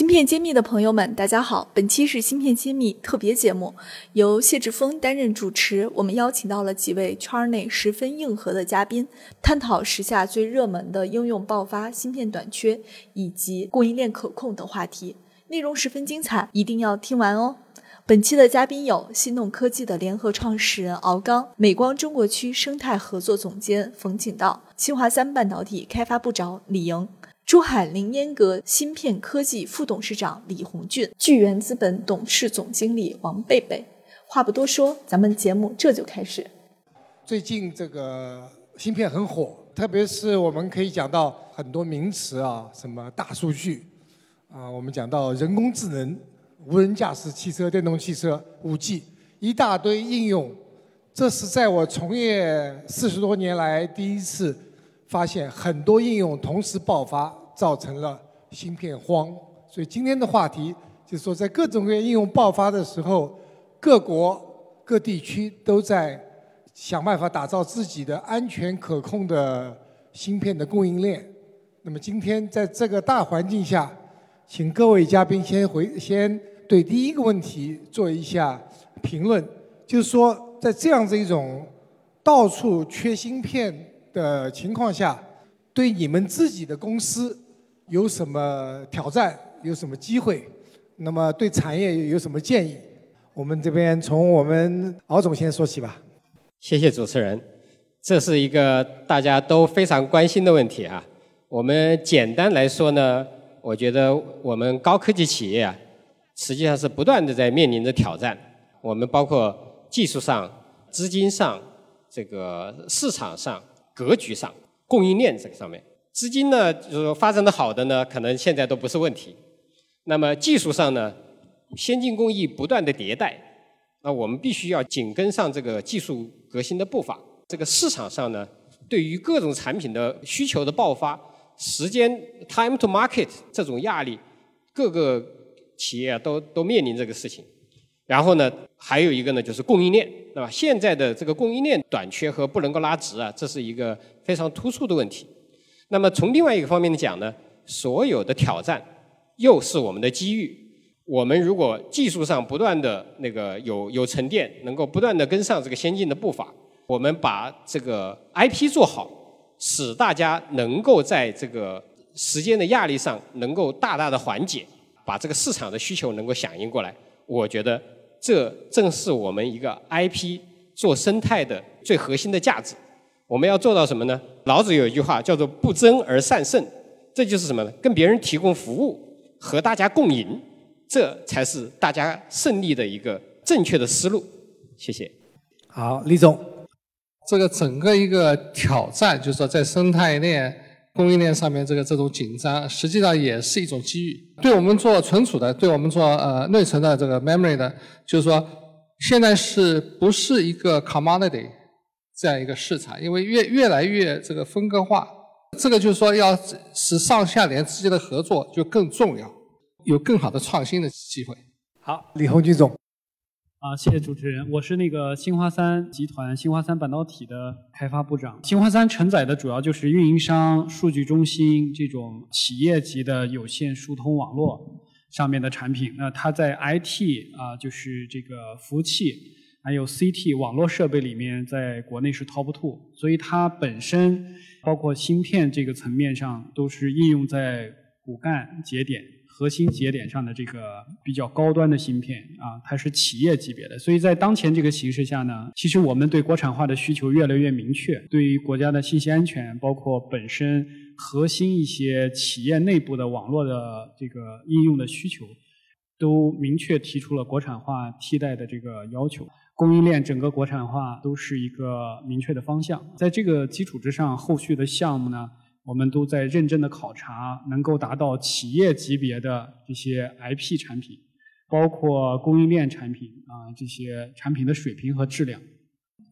芯片揭秘的朋友们，大家好！本期是芯片揭秘特别节目，由谢志峰担任主持。我们邀请到了几位圈内十分硬核的嘉宾，探讨时下最热门的应用爆发、芯片短缺以及供应链可控等话题，内容十分精彩，一定要听完哦。本期的嘉宾有心动科技的联合创始人敖刚、美光中国区生态合作总监冯景道、清华三半导体开发部长李莹。珠海凌烟阁芯片科技副董事长李红俊，聚源资本董事总经理王贝贝。话不多说，咱们节目这就开始。最近这个芯片很火，特别是我们可以讲到很多名词啊，什么大数据啊，我们讲到人工智能、无人驾驶汽车、电动汽车、五 G，一大堆应用。这是在我从业四十多年来第一次发现很多应用同时爆发。造成了芯片荒，所以今天的话题就是说，在各种各样应用爆发的时候，各国各地区都在想办法打造自己的安全可控的芯片的供应链。那么今天在这个大环境下，请各位嘉宾先回先对第一个问题做一下评论，就是说，在这样子一种到处缺芯片的情况下，对你们自己的公司。有什么挑战？有什么机会？那么对产业有什么建议？我们这边从我们敖总先说起吧。谢谢主持人，这是一个大家都非常关心的问题啊。我们简单来说呢，我觉得我们高科技企业啊，实际上是不断的在面临着挑战。我们包括技术上、资金上、这个市场上、格局上、供应链这个上面。资金呢，就是发展的好的呢，可能现在都不是问题。那么技术上呢，先进工艺不断的迭代，那我们必须要紧跟上这个技术革新的步伐。这个市场上呢，对于各种产品的需求的爆发，时间 time to market 这种压力，各个企业都都面临这个事情。然后呢，还有一个呢，就是供应链，对吧？现在的这个供应链短缺和不能够拉直啊，这是一个非常突出的问题。那么从另外一个方面讲呢，所有的挑战又是我们的机遇。我们如果技术上不断的那个有有沉淀，能够不断的跟上这个先进的步伐，我们把这个 IP 做好，使大家能够在这个时间的压力上能够大大的缓解，把这个市场的需求能够响应过来。我觉得这正是我们一个 IP 做生态的最核心的价值。我们要做到什么呢？老子有一句话叫做“不争而善胜”，这就是什么呢？跟别人提供服务，和大家共赢，这才是大家胜利的一个正确的思路。谢谢。好，李总，这个整个一个挑战，就是说在生态链、供应链上面这个这种紧张，实际上也是一种机遇。对我们做存储的，对我们做呃内存的这个 memory 的，就是说现在是不是一个 commodity？这样一个市场，因为越越来越这个分割化，这个就是说要使上下联之间的合作就更重要，有更好的创新的机会。好，李红军总。啊，谢谢主持人，我是那个新华三集团新华三半导体的开发部长。新华三承载的主要就是运营商、数据中心这种企业级的有线疏通网络上面的产品。那它在 IT 啊，就是这个服务器。还有 CT 网络设备里面，在国内是 top two，所以它本身包括芯片这个层面上，都是应用在骨干节点、核心节点上的这个比较高端的芯片啊，它是企业级别的。所以在当前这个形势下呢，其实我们对国产化的需求越来越明确，对于国家的信息安全，包括本身核心一些企业内部的网络的这个应用的需求，都明确提出了国产化替代的这个要求。供应链整个国产化都是一个明确的方向，在这个基础之上，后续的项目呢，我们都在认真的考察，能够达到企业级别的这些 IP 产品，包括供应链产品啊这些产品的水平和质量。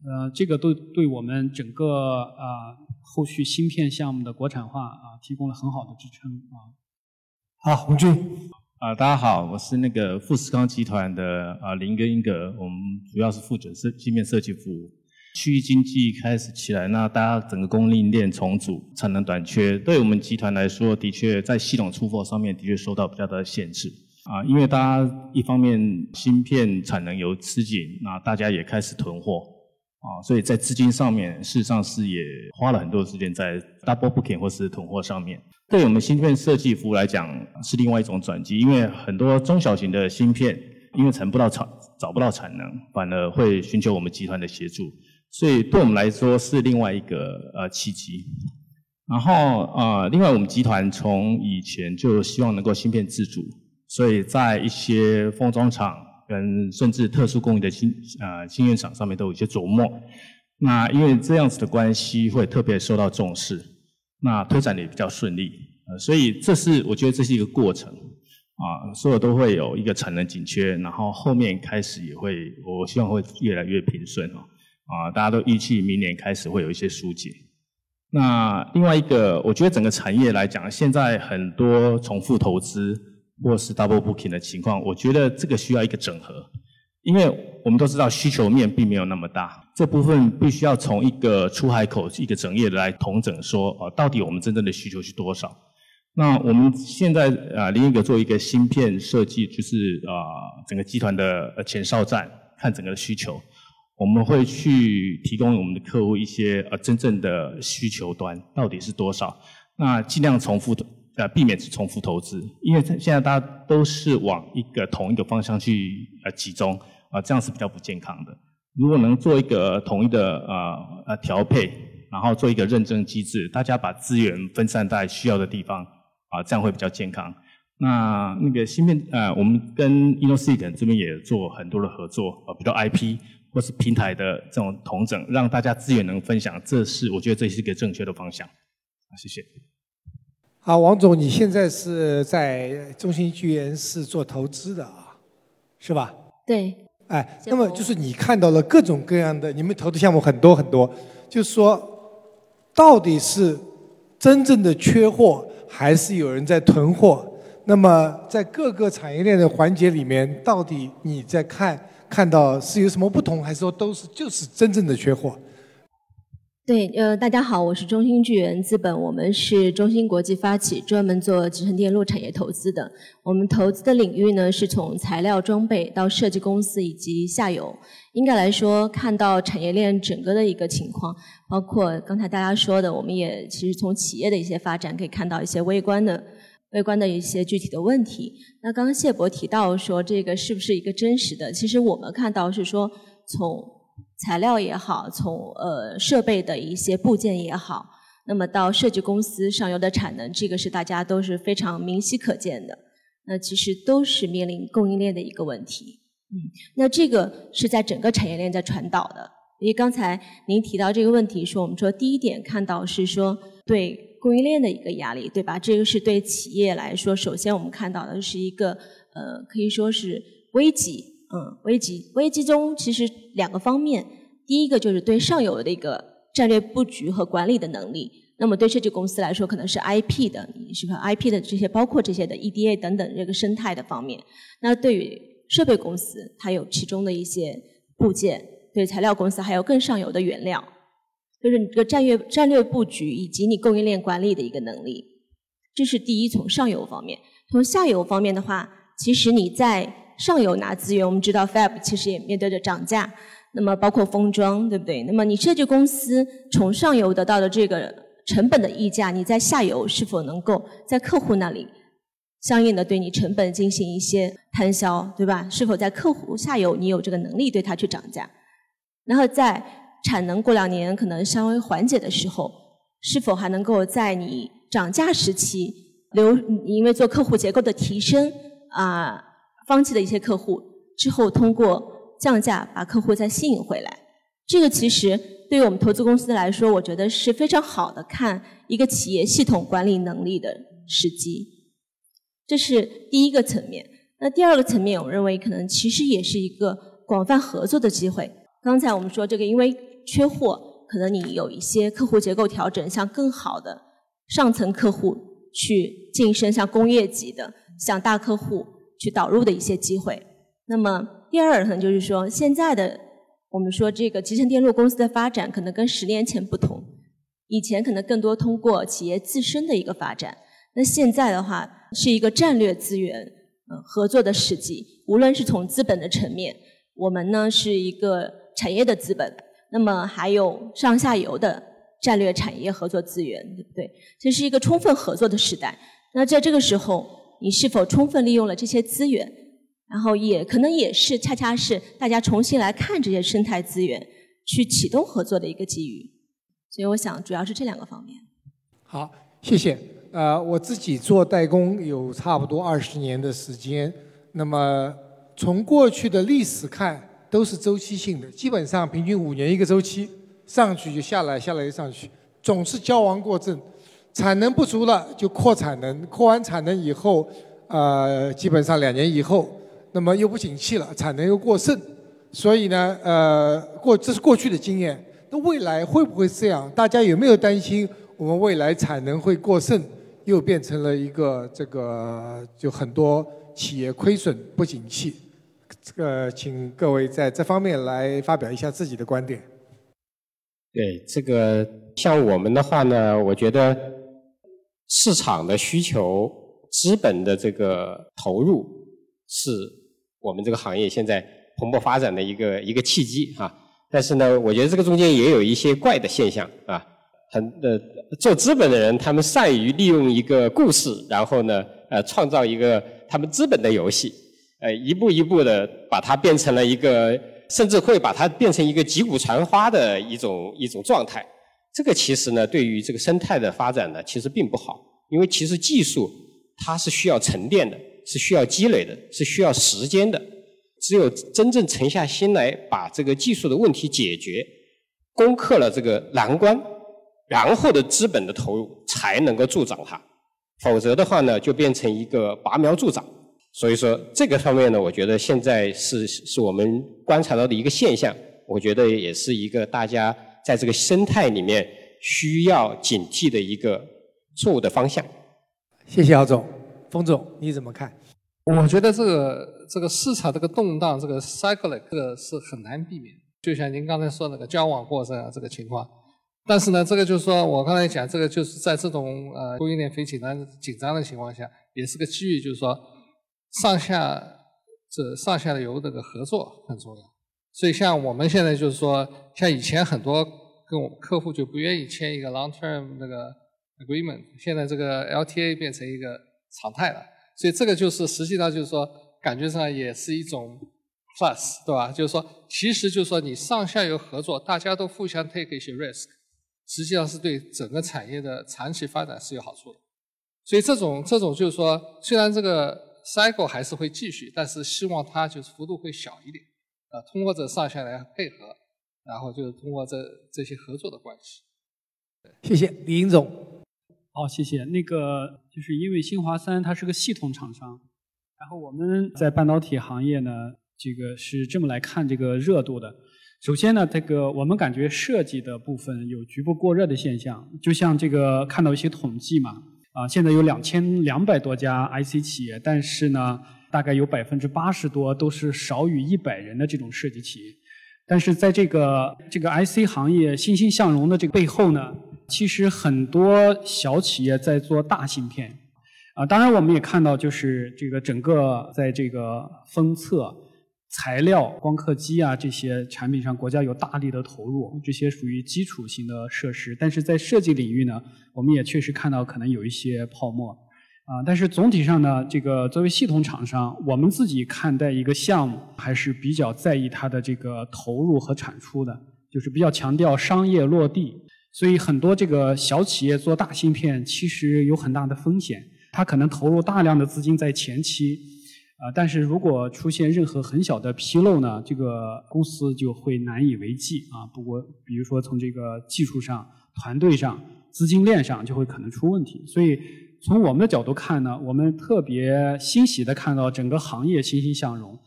呃，这个都对我们整个啊后续芯片项目的国产化啊提供了很好的支撑啊。好，洪军。啊，大家好，我是那个富士康集团的啊林根英格，我们主要是负责设芯片设计服务。区域经济开始起来，那大家整个供应链重组，产能短缺，对我们集团来说，的确在系统出货上面的确受到比较大的限制。啊，因为大家一方面芯片产能有吃紧，那大家也开始囤货，啊，所以在资金上面，事实上是也花了很多时间在 double booking 或是囤货上面。对我们芯片设计服务来讲，是另外一种转机，因为很多中小型的芯片，因为成不到产，找不到产能，反而会寻求我们集团的协助，所以对我们来说是另外一个呃契机。然后呃，另外我们集团从以前就希望能够芯片自主，所以在一些封装厂跟甚至特殊工艺的芯呃芯片厂上面都有一些琢磨。那因为这样子的关系，会特别受到重视。那推展的也比较顺利，呃，所以这是我觉得这是一个过程，啊，所有都会有一个产能紧缺，然后后面开始也会，我希望会越来越平顺哦，啊，大家都预期明年开始会有一些疏解。那另外一个，我觉得整个产业来讲，现在很多重复投资或是 double booking 的情况，我觉得这个需要一个整合。因为我们都知道需求面并没有那么大，这部分必须要从一个出海口一个整页来统整说，啊，到底我们真正的需求是多少？那我们现在啊，另一个做一个芯片设计，就是啊，整个集团的前哨站，看整个的需求，我们会去提供我们的客户一些呃真正的需求端到底是多少？那尽量重复的呃避免重复投资，因为现在大家都是往一个同一个方向去呃集中。啊，这样是比较不健康的。如果能做一个统一的呃呃调配，然后做一个认证机制，大家把资源分散在需要的地方，啊，这样会比较健康。那那个芯片呃，我们跟 InnoSilicon 这边也做很多的合作，啊，比如 IP 或是平台的这种同整，让大家资源能分享，这是我觉得这是一个正确的方向。谢谢。好，王总，你现在是在中心剧院是做投资的啊，是吧？对。哎，那么就是你看到了各种各样的，你们投的项目很多很多，就是说，到底是真正的缺货，还是有人在囤货？那么在各个产业链的环节里面，到底你在看看到是有什么不同，还是说都是就是真正的缺货？对，呃，大家好，我是中芯聚源资本，我们是中芯国际发起，专门做集成电路产业投资的。我们投资的领域呢，是从材料装备到设计公司以及下游。应该来说，看到产业链整个的一个情况，包括刚才大家说的，我们也其实从企业的一些发展可以看到一些微观的、微观的一些具体的问题。那刚刚谢博提到说，这个是不是一个真实的？其实我们看到是说从。材料也好，从呃设备的一些部件也好，那么到设计公司上游的产能，这个是大家都是非常明晰可见的。那其实都是面临供应链的一个问题。嗯，那这个是在整个产业链在传导的。因为刚才您提到这个问题，说我们说第一点看到是说对供应链的一个压力，对吧？这个是对企业来说，首先我们看到的是一个呃可以说是危机。嗯，危机危机中其实两个方面，第一个就是对上游的一个战略布局和管理的能力。那么对设计公司来说，可能是 IP 的，是吧？IP 的这些包括这些的 EDA 等等这个生态的方面。那对于设备公司，它有其中的一些部件；对材料公司，还有更上游的原料。就是你这个战略战略布局以及你供应链管理的一个能力，这是第一从上游方面。从下游方面的话，其实你在上游拿资源，我们知道 Fab 其实也面对着涨价，那么包括封装，对不对？那么你设计公司从上游得到的这个成本的溢价，你在下游是否能够在客户那里相应的对你成本进行一些摊销，对吧？是否在客户下游你有这个能力对它去涨价？然后在产能过两年可能稍微缓解的时候，是否还能够在你涨价时期留？因为做客户结构的提升啊。放弃的一些客户之后，通过降价把客户再吸引回来，这个其实对于我们投资公司来说，我觉得是非常好的看一个企业系统管理能力的时机。这是第一个层面。那第二个层面，我认为可能其实也是一个广泛合作的机会。刚才我们说这个，因为缺货，可能你有一些客户结构调整，向更好的上层客户去晋升，像工业级的、像大客户去导入的一些机会。那么第二可能就是说，现在的我们说这个集成电路公司的发展，可能跟十年前不同。以前可能更多通过企业自身的一个发展，那现在的话是一个战略资源嗯合作的时机。无论是从资本的层面，我们呢是一个产业的资本，那么还有上下游的战略产业合作资源，对不对？这是一个充分合作的时代。那在这个时候，你是否充分利用了这些资源？然后也可能也是恰恰是大家重新来看这些生态资源，去启动合作的一个机遇。所以我想，主要是这两个方面。好，谢谢。呃，我自己做代工有差不多二十年的时间。那么从过去的历史看，都是周期性的，基本上平均五年一个周期，上去就下来，下来就上去，总是交王过正。产能不足了就扩产能，扩完产能以后，呃，基本上两年以后，那么又不景气了，产能又过剩。所以呢，呃，过这是过去的经验。那未来会不会这样？大家有没有担心我们未来产能会过剩，又变成了一个这个就很多企业亏损不景气？这个请各位在这方面来发表一下自己的观点。对这个，像我们的话呢，我觉得市场的需求、资本的这个投入，是我们这个行业现在蓬勃发展的一个一个契机啊。但是呢，我觉得这个中间也有一些怪的现象啊。很呃，做资本的人，他们善于利用一个故事，然后呢，呃，创造一个他们资本的游戏，呃，一步一步的把它变成了一个，甚至会把它变成一个击鼓传花的一种一种状态。这个其实呢，对于这个生态的发展呢，其实并不好，因为其实技术它是需要沉淀的，是需要积累的，是需要时间的。只有真正沉下心来把这个技术的问题解决，攻克了这个难关，然后的资本的投入才能够助长它，否则的话呢，就变成一个拔苗助长。所以说这个方面呢，我觉得现在是是我们观察到的一个现象，我觉得也是一个大家在这个生态里面需要警惕的一个错误的方向。谢谢姚总，冯总你怎么看？我觉得这个这个市场这个动荡，这个 cyclic 这个是很难避免。就像您刚才说那个交往过程啊，这个情况。但是呢，这个就是说我刚才讲，这个就是在这种呃供应链非紧张紧张的情况下，也是个机遇，就是说上下这上下游这个合作很重要。所以像我们现在就是说，像以前很多跟我们客户就不愿意签一个 long term 那个 agreement，现在这个 LTA 变成一个常态了。所以这个就是实际上就是说，感觉上也是一种 plus，对吧？就是说，其实就是说你上下游合作，大家都互相 take 一些 risk，实际上是对整个产业的长期发展是有好处的。所以这种这种就是说，虽然这个 cycle 还是会继续，但是希望它就是幅度会小一点。呃，通过这上下来配合，然后就是通过这这些合作的关系。谢谢李英总。好，谢谢。那个就是因为新华三它是个系统厂商，然后我们在半导体行业呢，这个是这么来看这个热度的。首先呢，这个我们感觉设计的部分有局部过热的现象，就像这个看到一些统计嘛，啊，现在有两千两百多家 IC 企业，但是呢，大概有百分之八十多都是少于一百人的这种设计企业。但是在这个这个 IC 行业欣欣向荣的这个背后呢？其实很多小企业在做大芯片，啊，当然我们也看到，就是这个整个在这个封测、材料、光刻机啊这些产品上，国家有大力的投入，这些属于基础性的设施。但是在设计领域呢，我们也确实看到可能有一些泡沫，啊，但是总体上呢，这个作为系统厂商，我们自己看待一个项目还是比较在意它的这个投入和产出的，就是比较强调商业落地。所以很多这个小企业做大芯片，其实有很大的风险。它可能投入大量的资金在前期，啊，但是如果出现任何很小的纰漏呢，这个公司就会难以为继啊。不过，比如说从这个技术上、团队上、资金链上，就会可能出问题。所以从我们的角度看呢，我们特别欣喜的看到整个行业欣欣向荣。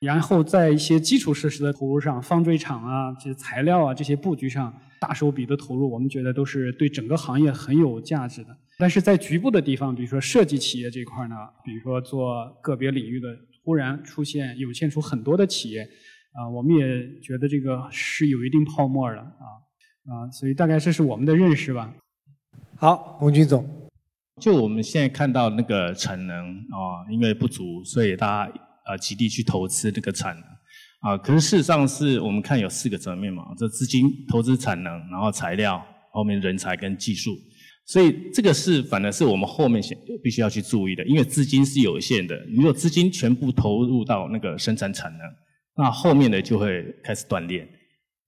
然后在一些基础设施的投入上，方锥厂啊、这些材料啊这些布局上，大手笔的投入，我们觉得都是对整个行业很有价值的。但是在局部的地方，比如说设计企业这块呢，比如说做个别领域的，突然出现涌现出很多的企业，啊，我们也觉得这个是有一定泡沫的啊啊，所以大概这是我们的认识吧。好，洪军总，就我们现在看到那个产能啊，因为不足，所以大家呃极力去投资这个产能啊。可是事实上是我们看有四个层面嘛，这资金、投资、产能，然后材料，后面人才跟技术。所以这个是反而是我们后面先必须要去注意的，因为资金是有限的。如果资金全部投入到那个生产产能，那后面的就会开始断裂。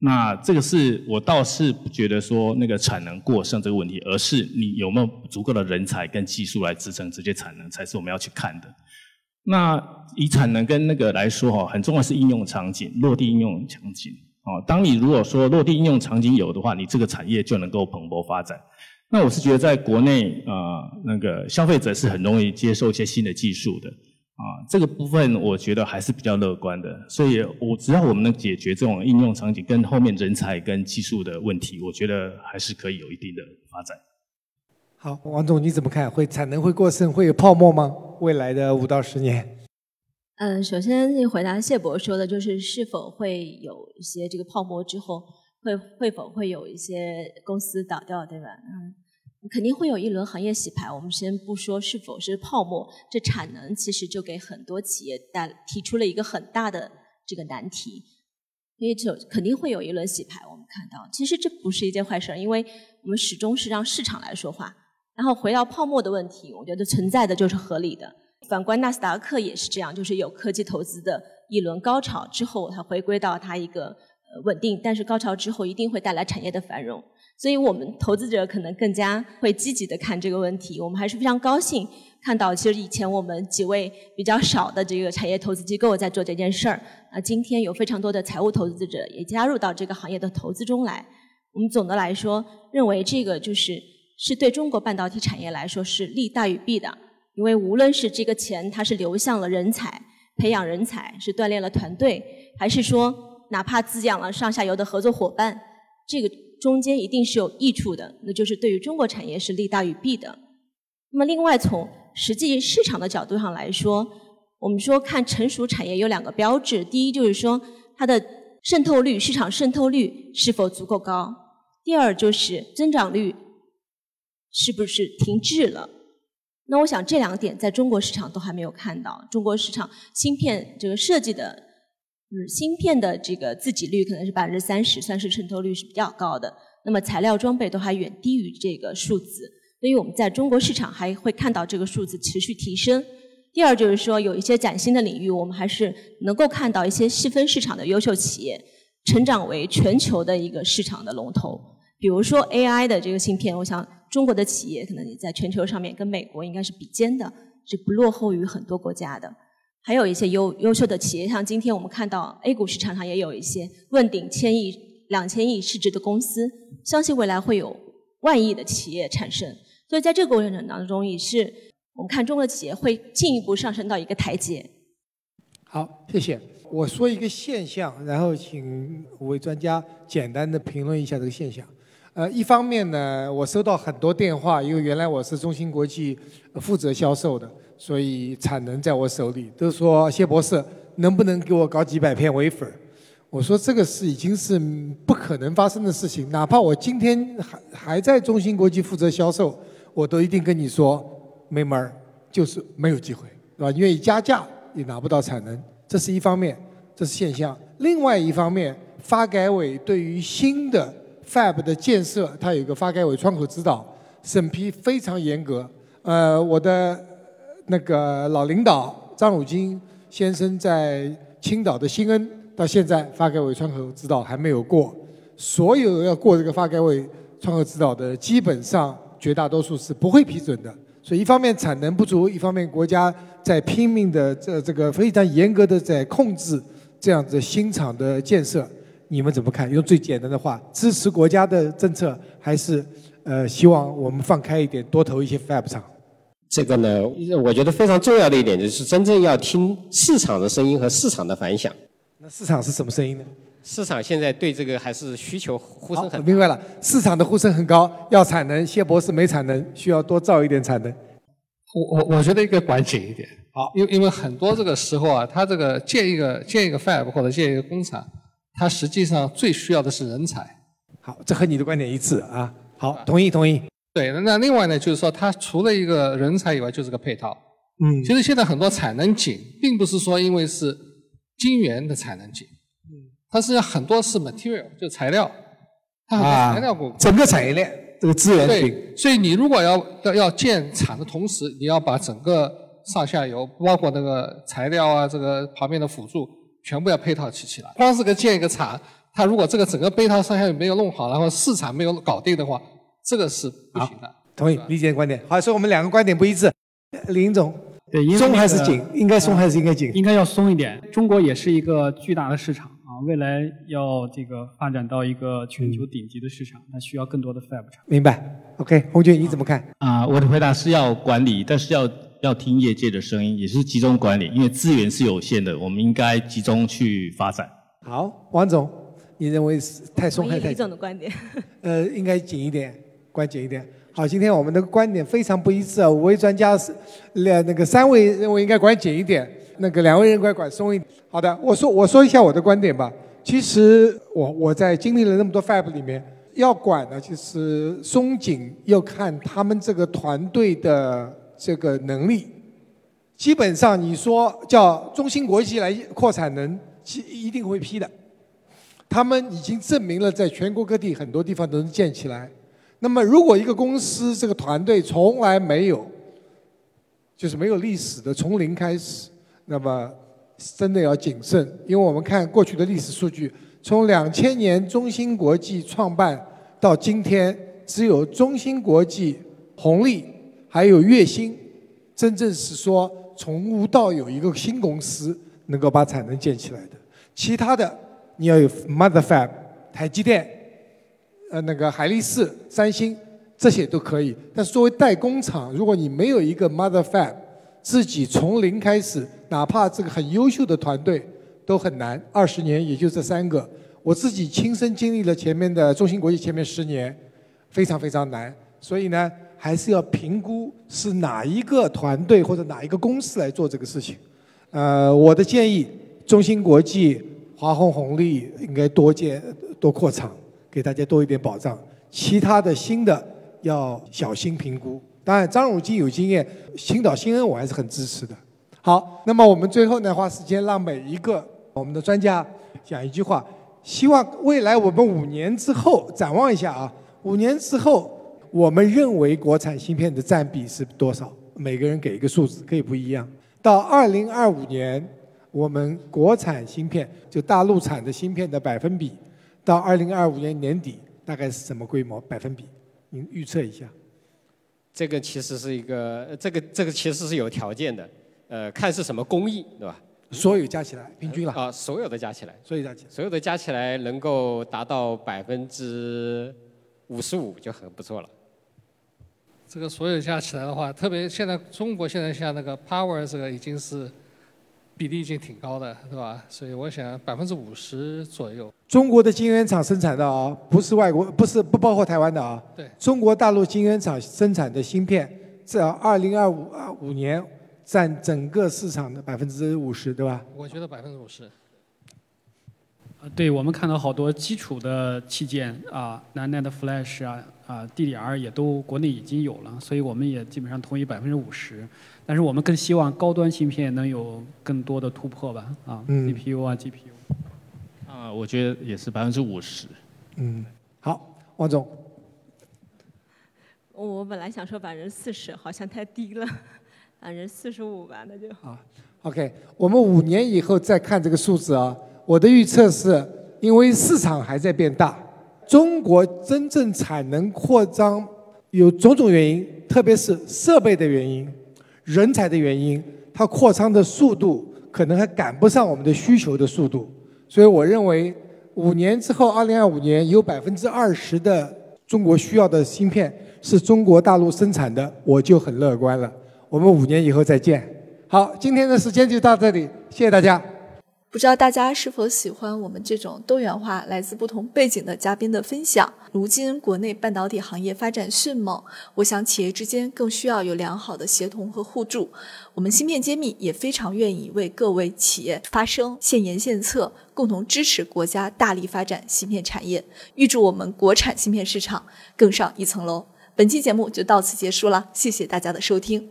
那这个是我倒是不觉得说那个产能过剩这个问题，而是你有没有足够的人才跟技术来支撑这些产能，才是我们要去看的。那以产能跟那个来说哈，很重要是应用场景、落地应用场景。哦，当你如果说落地应用场景有的话，你这个产业就能够蓬勃发展。那我是觉得在国内啊，那个消费者是很容易接受一些新的技术的。啊，这个部分我觉得还是比较乐观的，所以我只要我们能解决这种应用场景跟后面人才跟技术的问题，我觉得还是可以有一定的发展。好，王总你怎么看？会产能会过剩，会有泡沫吗？未来的五到十年？嗯，首先回答谢博说的，就是是否会有一些这个泡沫之后，会会否会有一些公司倒掉，对吧？嗯。肯定会有一轮行业洗牌。我们先不说是否是泡沫，这产能其实就给很多企业带提出了一个很大的这个难题，因为就肯定会有一轮洗牌。我们看到，其实这不是一件坏事，因为我们始终是让市场来说话。然后回到泡沫的问题，我觉得存在的就是合理的。反观纳斯达克也是这样，就是有科技投资的一轮高潮之后，它回归到它一个稳定，但是高潮之后一定会带来产业的繁荣。所以我们投资者可能更加会积极的看这个问题。我们还是非常高兴看到，其实以前我们几位比较少的这个产业投资机构在做这件事儿，啊，今天有非常多的财务投资者也加入到这个行业的投资中来。我们总的来说认为，这个就是是对中国半导体产业来说是利大于弊的，因为无论是这个钱它是流向了人才，培养人才，是锻炼了团队，还是说哪怕滋养了上下游的合作伙伴，这个。中间一定是有益处的，那就是对于中国产业是利大于弊的。那么，另外从实际市场的角度上来说，我们说看成熟产业有两个标志：第一就是说它的渗透率、市场渗透率是否足够高；第二就是增长率是不是停滞了。那我想这两点在中国市场都还没有看到。中国市场芯片这个设计的。就是芯片的这个自给率可能是百分之三十，算是渗透率是比较高的。那么材料装备都还远低于这个数字，所以我们在中国市场还会看到这个数字持续提升。第二就是说，有一些崭新的领域，我们还是能够看到一些细分市场的优秀企业成长为全球的一个市场的龙头。比如说 AI 的这个芯片，我想中国的企业可能在全球上面跟美国应该是比肩的，是不落后于很多国家的。还有一些优优秀的企业，像今天我们看到 A 股市场上也有一些问鼎千亿、两千亿市值的公司，相信未来会有万亿的企业产生。所以在这个过程当中，也是我们看中国企业会进一步上升到一个台阶。好，谢谢。我说一个现象，然后请五位专家简单的评论一下这个现象。呃，一方面呢，我收到很多电话，因为原来我是中芯国际负责销售的。所以产能在我手里，都说谢博士能不能给我搞几百片微粉？我说这个是已经是不可能发生的事情，哪怕我今天还还在中芯国际负责销售，我都一定跟你说没门儿，就是没有机会，是吧？愿意加价也拿不到产能，这是一方面，这是现象。另外一方面，发改委对于新的 Fab 的建设，它有一个发改委窗口指导，审批非常严格。呃，我的。那个老领导张汝京先生在青岛的新恩，到现在发改委窗口指导还没有过。所有要过这个发改委窗口指导的，基本上绝大多数是不会批准的。所以一方面产能不足，一方面国家在拼命的这这个非常严格的在控制这样子新厂的建设。你们怎么看？用最简单的话，支持国家的政策，还是呃希望我们放开一点，多投一些 fab 厂？这个呢，我觉得非常重要的一点就是真正要听市场的声音和市场的反响。那市场是什么声音呢？市场现在对这个还是需求呼声很。明白了，市场的呼声很高，要产能。谢博士没产能，需要多造一点产能。我我我觉得应该管紧一点。好，因因为很多这个时候啊，他这个建一个建一个 fab 或者建一个工厂，他实际上最需要的是人才。好，这和你的观点一致啊。好，同意同意。对，那另外呢，就是说，它除了一个人才以外，就是个配套。嗯。其实现在很多产能紧，并不是说因为是晶圆的产能紧，嗯，它实际上很多是 material，就材料，它很多材料过。整个产业链这个资源对，所以你如果要要要建厂的同时，你要把整个上下游，包括那个材料啊，这个旁边的辅助，全部要配套起起来。光是个建一个厂，它如果这个整个配套上下游没有弄好，然后市场没有搞定的话。这个是不行的，同意理解观点。好，所以我们两个观点不一致。林总，对，松还是紧？应该松还是应该紧？应该要松一点。中国也是一个巨大的市场啊，未来要这个发展到一个全球顶级的市场，那需要更多的 fab 厂。明白？OK，红军你怎么看？啊，我的回答是要管理，但是要要听业界的声音，也是集中管理，因为资源是有限的，我们应该集中去发展。好，王总，你认为是太松还是太？李总的观点。呃，应该紧一点。关键一点，好，今天我们的观点非常不一致啊！五位专家是两那个三位认为应该管紧一点，那个两位认为管松一点。好的，我说我说一下我的观点吧。其实我我在经历了那么多 fab 里面，要管呢，就是松紧要看他们这个团队的这个能力。基本上你说叫中芯国际来扩产能，其一定会批的。他们已经证明了在全国各地很多地方都能建起来。那么，如果一个公司这个团队从来没有，就是没有历史的，从零开始，那么真的要谨慎，因为我们看过去的历史数据，从两千年中芯国际创办到今天，只有中芯国际、红利还有月星，真正是说从无到有一个新公司能够把产能建起来的，其他的你要有 mother fab，台积电。呃，那个海力士、三星这些都可以，但是作为代工厂，如果你没有一个 mother fab，自己从零开始，哪怕这个很优秀的团队都很难。二十年也就这三个，我自己亲身经历了前面的中芯国际前面十年，非常非常难。所以呢，还是要评估是哪一个团队或者哪一个公司来做这个事情。呃，我的建议，中芯国际、华虹红利应该多建多扩厂。给大家多一点保障，其他的新的要小心评估。当然，张汝京有经验，青岛新恩我还是很支持的。好，那么我们最后呢，花时间让每一个我们的专家讲一句话，希望未来我们五年之后展望一下啊，五年之后我们认为国产芯片的占比是多少？每个人给一个数字，可以不一样。到二零二五年，我们国产芯片就大陆产的芯片的百分比。到二零二五年年底大概是什么规模百分比？您预测一下。这个其实是一个，这个这个其实是有条件的，呃，看是什么工艺，对吧？所有加起来，平均了。啊，所有的加起来。所有加起来。所有的加起来能够达到百分之五十五就很不错了。这个所有加起来的话，特别现在中国现在像那个 Power 这个已经是。比例已经挺高的，是吧？所以我想百分之五十左右。中国的晶圆厂生产的啊，不是外国，不是不包括台湾的啊。对。中国大陆晶圆厂生产的芯片，在二零二五二五年占整个市场的百分之五十，对吧？我觉得百分之五十。对我们看到好多基础的器件啊，NAND Flash 啊啊，DDR 也都国内已经有了，所以我们也基本上同意百分之五十。但是我们更希望高端芯片能有更多的突破吧，啊嗯，CPU 啊，GPU。啊，我觉得也是百分之五十。嗯，好，王总。我本来想说百分之四十，好像太低了，百分之四十五吧，那就。啊，OK，我们五年以后再看这个数字啊。我的预测是，因为市场还在变大，中国真正产能扩张有种种原因，特别是设备的原因。人才的原因，它扩张的速度可能还赶不上我们的需求的速度，所以我认为五年之后，二零二五年有百分之二十的中国需要的芯片是中国大陆生产的，我就很乐观了。我们五年以后再见。好，今天的时间就到这里，谢谢大家。不知道大家是否喜欢我们这种多元化、来自不同背景的嘉宾的分享？如今国内半导体行业发展迅猛，我想企业之间更需要有良好的协同和互助。我们芯片揭秘也非常愿意为各位企业发声、献言献策，共同支持国家大力发展芯片产业，预祝我们国产芯片市场更上一层楼。本期节目就到此结束了，谢谢大家的收听。